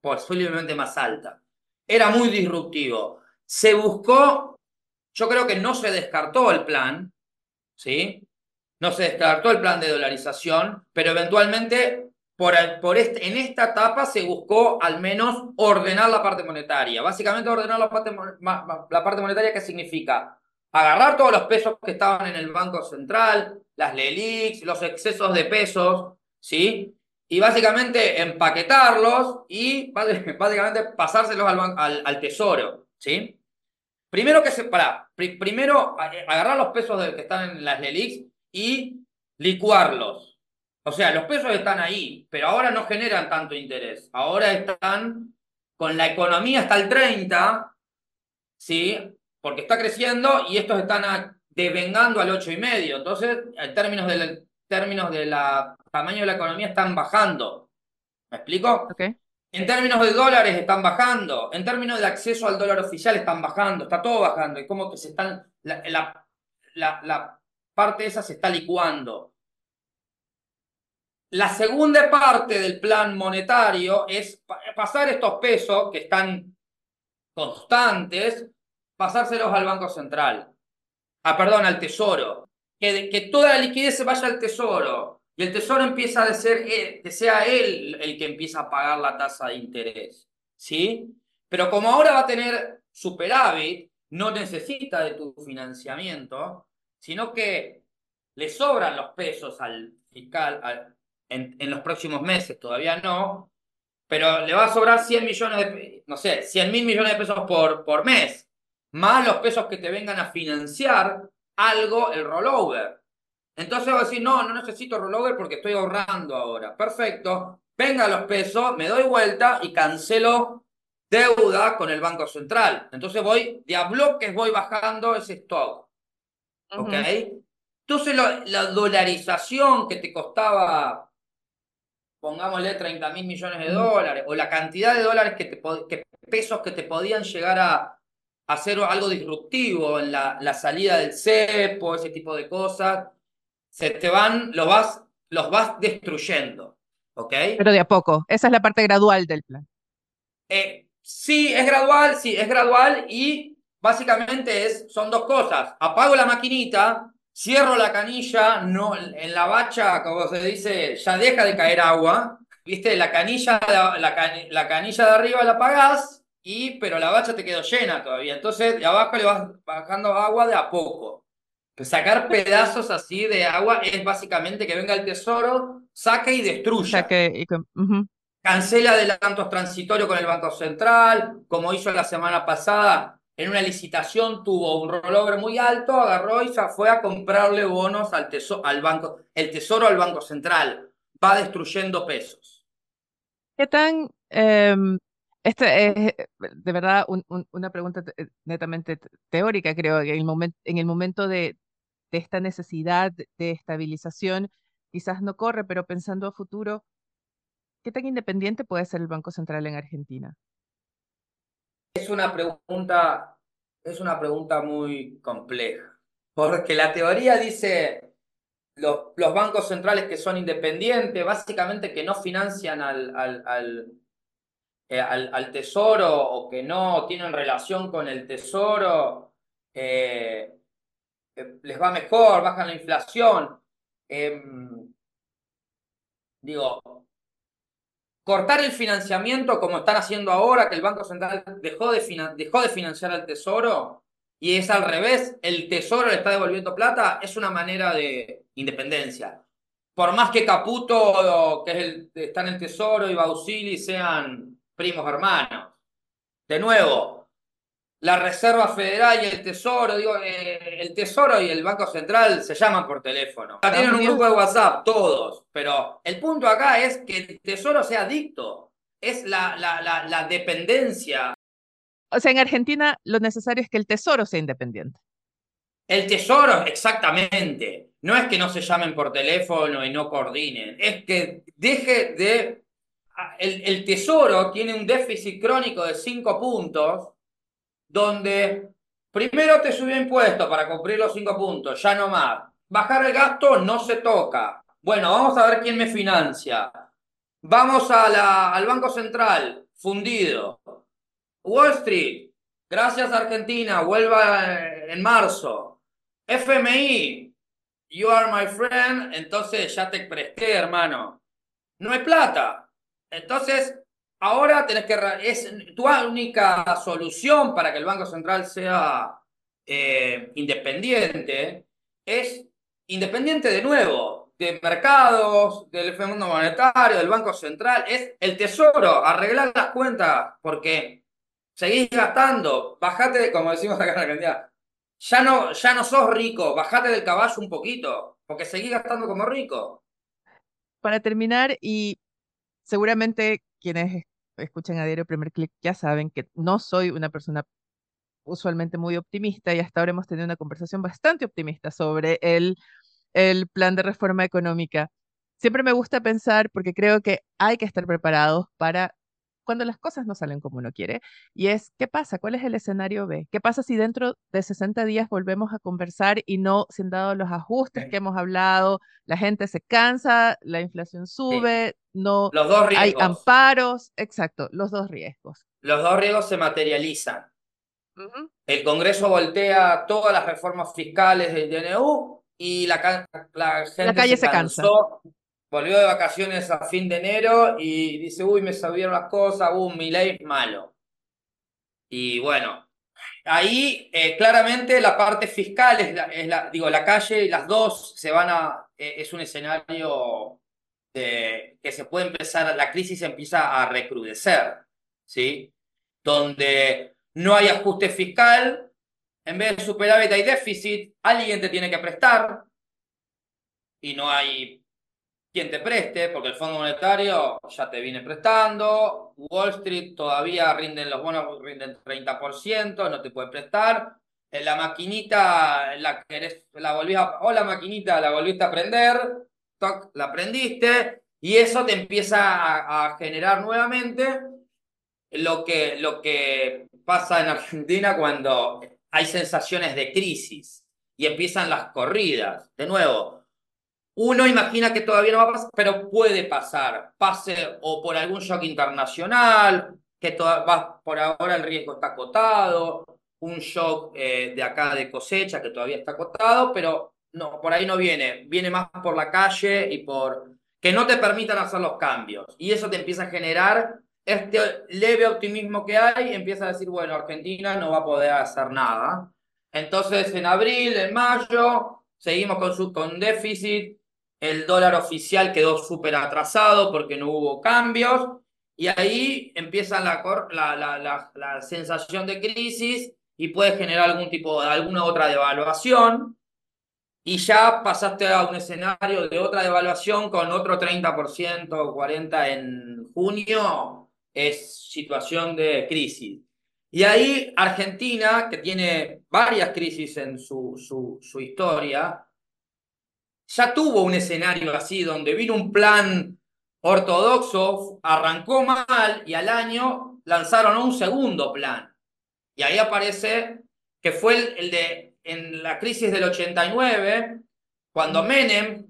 S2: posiblemente más alta. Era muy disruptivo. Se buscó, yo creo que no se descartó el plan, ¿sí? No se descartó el plan de dolarización, pero eventualmente por, en esta etapa se buscó al menos ordenar la parte monetaria. Básicamente ordenar la parte, la parte monetaria, ¿qué significa? agarrar todos los pesos que estaban en el Banco Central, las LELIX, los excesos de pesos, ¿sí? Y básicamente empaquetarlos y [laughs] básicamente pasárselos al, tesoro, ¿sí? Primero que se, para, primero agarrar los pesos que están en las LELIX y licuarlos. O sea, los pesos están ahí, pero ahora no generan tanto interés. Ahora están con la economía hasta el 30, ¿sí? porque está creciendo y estos están devengando al 8,5. Entonces, en términos del términos de la tamaño de la economía están bajando. ¿Me explico? En términos de dólares están bajando. En términos de acceso al dólar oficial están bajando. Está todo bajando. Y como que se están. La, la, la parte esa se está licuando. La segunda parte del plan monetario es pasar estos pesos que están constantes pasárselos al Banco Central. Ah, perdón, al Tesoro. Que, que toda la liquidez se vaya al Tesoro. Y el Tesoro empieza a ser, eh, que sea él el que empieza a pagar la tasa de interés. ¿Sí? Pero como ahora va a tener superávit, no necesita de tu financiamiento, sino que le sobran los pesos al fiscal en, en, los próximos meses, todavía no, pero le va a sobrar 100 millones de, no sé, 100 mil millones de pesos por, por mes más los pesos que te vengan a financiar algo, el rollover. Entonces va a decir, no, no necesito rollover porque estoy ahorrando ahora. Perfecto, venga los pesos, me doy vuelta y cancelo deuda con el Banco Central. Entonces voy, de a bloques voy bajando ese stock. ¿Ok? Entonces la dolarización que te costaba, pongámosle 30 mil millones de dólares, o la cantidad de dólares que te, que pesos que te podían llegar a, hacer algo disruptivo en la, la salida del cepo, ese tipo de cosas, se te van, los vas, los vas destruyendo. ¿Ok?
S1: Pero de a poco. Esa es la parte gradual del plan.
S2: Eh, sí, es gradual, sí, es gradual y básicamente es, son dos cosas. Apago la maquinita, cierro la canilla, no, en la bacha, como se dice, ya deja de caer agua. ¿Viste? La canilla, la, la canilla de arriba la apagás y, pero la bacha te quedó llena todavía. Entonces, de abajo le vas bajando agua de a poco. Pues sacar pedazos así de agua es básicamente que venga el tesoro, saque y destruya. Cancela adelantos transitorios con el Banco Central, como hizo la semana pasada. En una licitación tuvo un rollover muy alto, agarró y se fue a comprarle bonos al, tesoro, al banco, el tesoro al Banco Central. Va destruyendo pesos.
S1: ¿Qué tan em, esta es de verdad una pregunta eh, netamente teórica, creo, en el, momento en el momento de, esta necesidad de estabilización, quizás no corre, pero pensando a futuro, ¿qué tan independiente puede ser el Banco Central en Argentina?
S2: Es una pregunta, es una pregunta muy compleja, porque la teoría dice los, los bancos centrales que son independientes, básicamente que no financian al, al eh, al, tesoro o que no tienen relación con el tesoro, eh, eh, les va mejor, bajan la inflación. Em, digo, cortar el financiamiento como están haciendo ahora, que el Banco Central dejó de, dejó de financiar al tesoro y es al revés, el tesoro le está devolviendo plata, es una manera de independencia. Por más que Caputo, que es el, en el tesoro, y Bausili sean primos hermanos. De nuevo, la Reserva Federal y el Tesoro, digo, eh, el Tesoro y el Banco Central se llaman por teléfono. Tienen un grupo de WhatsApp, todos, pero el punto acá es que el Tesoro sea adicto, es la, la, la, la dependencia.
S1: O sea, en Argentina lo necesario es que el Tesoro sea independiente.
S2: El Tesoro, exactamente. No es que no se llamen por teléfono y no coordinen, es que deje de... El, el Tesoro tiene un déficit crónico de 5 puntos donde primero te subió impuestos para cumplir los cinco puntos, ya no más. Bajar el gasto no se toca. Bueno, vamos a ver quién me financia. Vamos a la, al Banco Central, fundido. Wall Street, gracias Argentina, vuelva en marzo. FMI, you are my friend, entonces ya te presté, hermano. No hay plata. Entonces, Ahora tenés que. Es tu única solución para que el Banco Central sea eh, independiente es independiente de nuevo de mercados, del Fondo Monetario, del Banco Central, es el tesoro, arreglar las cuentas, porque seguís gastando, bajate, como decimos acá en Argentina, ya no, ya no sos rico, bajate del caballo un poquito, porque seguís gastando como rico.
S1: Para terminar, y seguramente quienes escuchen a Diario Primer Click ya saben que no soy una persona usualmente muy optimista y hasta ahora hemos tenido una conversación bastante optimista sobre el, el plan de reforma económica. Siempre me gusta pensar, porque creo que hay que estar preparados para cuando las cosas no salen como uno quiere. Y es, ¿qué pasa? ¿Cuál es el escenario B? ¿Qué pasa si dentro de 60 días volvemos a conversar y no se han dado los ajustes que hemos hablado? La gente se cansa, la inflación sube, no
S2: los dos
S1: hay amparos. Exacto, los dos riesgos.
S2: Los dos riesgos se materializan. El Congreso voltea todas las reformas fiscales del DNU y la, la gente
S1: calle se, cansa
S2: volvió de vacaciones a fin de enero y dice, uy, me subieron las cosas, uh, mi ley malo. Y bueno, ahí eh, claramente la parte fiscal es la, digo, la calle las dos se van a, eh, es un escenario que se puede empezar, la crisis empieza a recrudecer, ¿sí? Donde no hay ajuste fiscal, en vez de superávit hay déficit, alguien te tiene que prestar y no hay quien te preste, porque el Fondo Monetario ya te viene prestando, Wall Street todavía rinden los bonos, rinden 30%, no te puede prestar. En la maquinita, la, la volvís a, o la maquinita la volviste a prender, toc, la prendiste, y eso te empieza a, generar nuevamente lo que, lo que pasa en Argentina cuando hay sensaciones de crisis y empiezan las corridas. De nuevo, uno imagina que todavía no va a pasar, pero puede pasar. Pase o por algún shock internacional, que va, por ahora el riesgo está acotado, un shock eh, de acá de cosecha que todavía está acotado, pero no, por ahí no viene. Viene más por la calle y por que no te permitan hacer los cambios. Y eso te empieza a generar este leve optimismo que hay, empieza a decir, bueno, Argentina no va a poder hacer nada. Entonces, en abril, en mayo, seguimos con, su, con déficit, el dólar oficial quedó súper atrasado porque no hubo cambios y ahí empieza la, la, la, sensación de crisis y puede generar algún tipo alguna otra devaluación y ya pasaste a un escenario de otra devaluación con otro 30% o 40% en junio, es situación de crisis. Y ahí Argentina, que tiene varias crisis en su, su, su historia, ya tuvo un escenario así, donde vino un plan ortodoxo, arrancó mal y al año lanzaron un segundo plan. Y ahí aparece que fue el, de en la crisis del 89, cuando Menem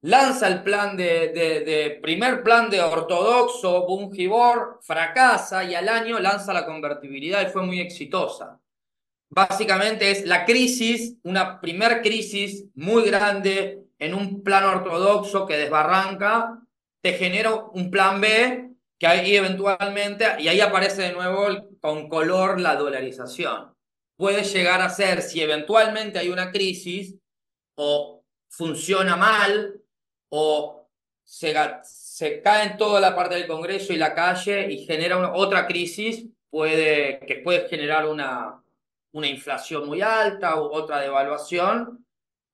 S2: lanza el plan de, de, primer plan de ortodoxo, Bungibor, fracasa y al año lanza la convertibilidad y fue muy exitosa. Básicamente es la crisis, una primer crisis muy grande en un plan ortodoxo que desbarranca, te genera un plan B que ahí eventualmente, y ahí aparece de nuevo con color la dolarización. Puede llegar a ser, si eventualmente hay una crisis, o funciona mal, o se, se cae en toda la parte del Congreso y la calle y genera otra crisis, puede, que puede generar una, una inflación muy alta u otra devaluación,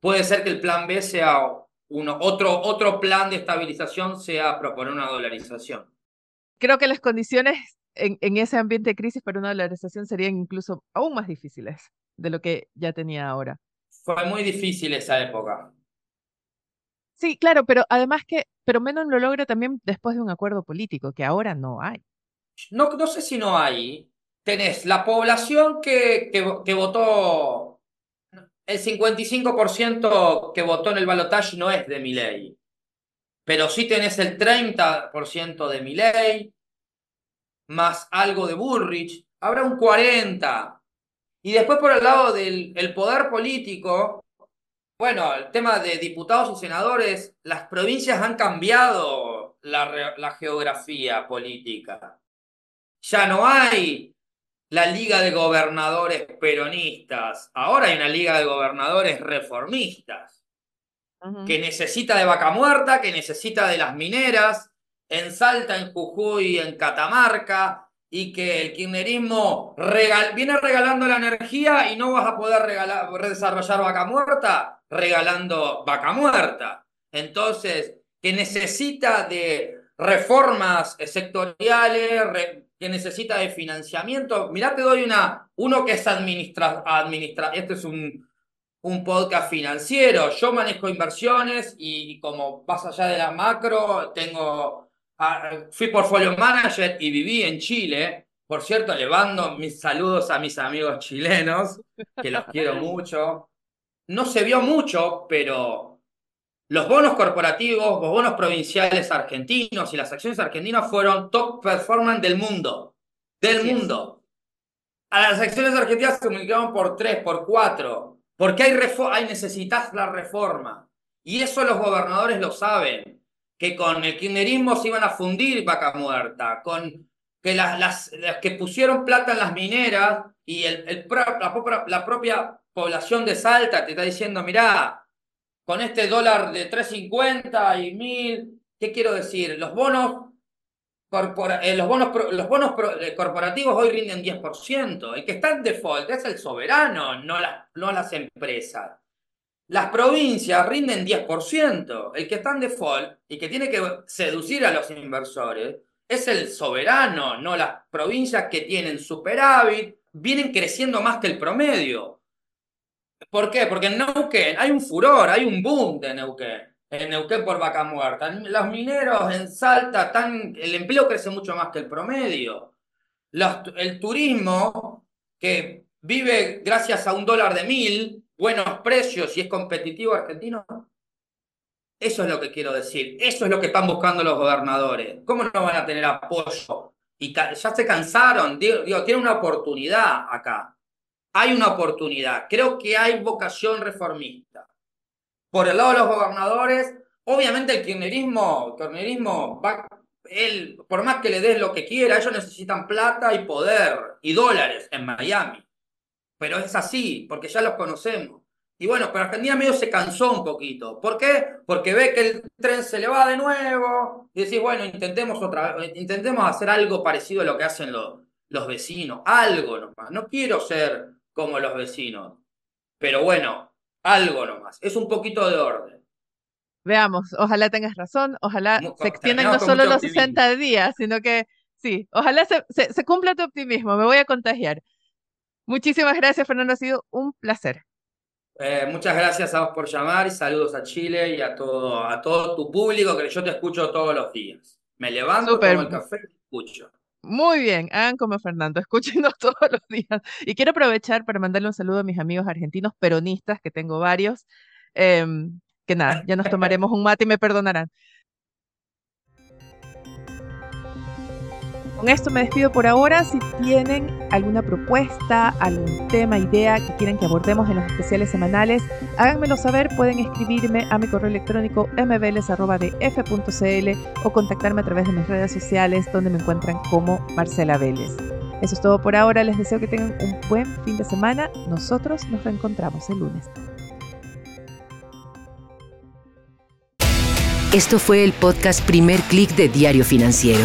S2: puede ser que el plan B sea uno, otro, otro plan de estabilización sea proponer una dolarización.
S1: Creo que las condiciones en, en ese ambiente de crisis para una dolarización serían incluso aún más difíciles de lo que ya tenía ahora.
S2: Fue muy difícil esa época.
S1: Sí, claro, pero además que, pero menos lo logra también después de un acuerdo político, que ahora no hay.
S2: No, no sé si no hay. Tenés la población que, que, que votó, el 55% que votó en el balotaje no es de mi ley, pero sí tenés el 30% de mi ley, más algo de Bullrich, habrá un 40%. Y después por el lado del el poder político, bueno, el tema de diputados y senadores, las provincias han cambiado la geografía política. Ya no hay la liga de gobernadores peronistas, ahora hay una liga de gobernadores reformistas, que necesita de vaca muerta, que necesita de las mineras, en Salta, en Jujuy, en Catamarca, y que el kirchnerismo viene regalando la energía y no vas a poder regalar, desarrollar vaca muerta regalando vaca muerta. Entonces, que necesita de reformas sectoriales, que necesita de financiamiento. Mirá, te doy una, uno que es administra, administra este es un, un podcast financiero. Yo manejo inversiones y, y como vas allá de la macro, tengo Ah, fui portfolio manager y viví en Chile. Por cierto, llevando mis saludos a mis amigos chilenos, que los quiero [laughs] mucho. No se vio mucho, pero los bonos corporativos, los bonos provinciales argentinos y las acciones argentinas fueron top performance del mundo. Del mundo. A las acciones argentinas se multiplicaron por tres, por cuatro. Porque hay, hay necesitas la reforma. Y eso los gobernadores lo saben que con el kirchnerismo se iban a fundir vaca muerta, con que las, las, que pusieron plata en las mineras y el, el, la, la, propia población de Salta te está diciendo, mirá, con este dólar de 3.50 y 1.000, ¿qué quiero decir? Los bonos, eh, los bonos, los bonos eh, corporativos hoy rinden 10%. El que está en default es el soberano, no, no las empresas. Las provincias rinden 10%. El que está en default y que tiene que seducir a los inversores es el soberano, no las provincias que tienen superávit, vienen creciendo más que el promedio. ¿Por qué? Porque en Neuquén hay un furor, hay un boom de Neuquén. En Neuquén por vaca muerta. Los mineros en Salta, están, el empleo crece mucho más que el promedio. el turismo, que vive gracias a un dólar de mil, buenos precios y es competitivo argentino? Eso es lo que quiero decir. Eso es lo que están buscando los gobernadores. ¿Cómo no van a tener apoyo? Y ya se cansaron. Digo, digo, tienen una oportunidad acá. Hay una oportunidad. Creo que hay vocación reformista. Por el lado de los gobernadores, obviamente el kirchnerismo, el kirchnerismo va, él, por más que le des lo que quiera, ellos necesitan plata y poder y dólares en Miami pero es así, porque ya los conocemos. Y bueno, pero Argentina medio se cansó un poquito. ¿Por qué? Porque ve que el tren se le va de nuevo y decís, bueno, intentemos otra intentemos hacer algo parecido a lo que hacen los, los vecinos, algo nomás. No quiero ser como los vecinos, pero bueno, algo nomás. Es un poquito de orden.
S1: Veamos, ojalá tengas razón, ojalá se extiendan no solo los 60 días, sino que sí, ojalá se, se cumpla tu optimismo, me voy a contagiar. Muchísimas gracias, Fernando. Ha sido un placer.
S2: Eh, muchas gracias a vos por llamar y saludos a Chile y a todo, a todo tu público que yo te escucho todos los días. Me levanto, tomo el café y escucho.
S1: Muy bien, hagan como Fernando, [laughs] escúchenos [laughs] todos los días. Y quiero aprovechar para mandarle un saludo a mis amigos argentinos peronistas, que tengo varios, em, que nada, ya nos tomaremos un mate y me perdonarán. Con esto me despido por ahora. Si tienen alguna propuesta, algún tema, idea que quieran que abordemos en los especiales semanales, háganmelo saber. Pueden escribirme a mi correo electrónico mveles.df.cl o contactarme a través de mis redes sociales donde me encuentran como Marcela Vélez. Eso es todo por ahora. Les deseo que tengan un buen fin de semana. Nosotros nos reencontramos el lunes.
S3: Esto fue el podcast Primer Click de Diario Financiero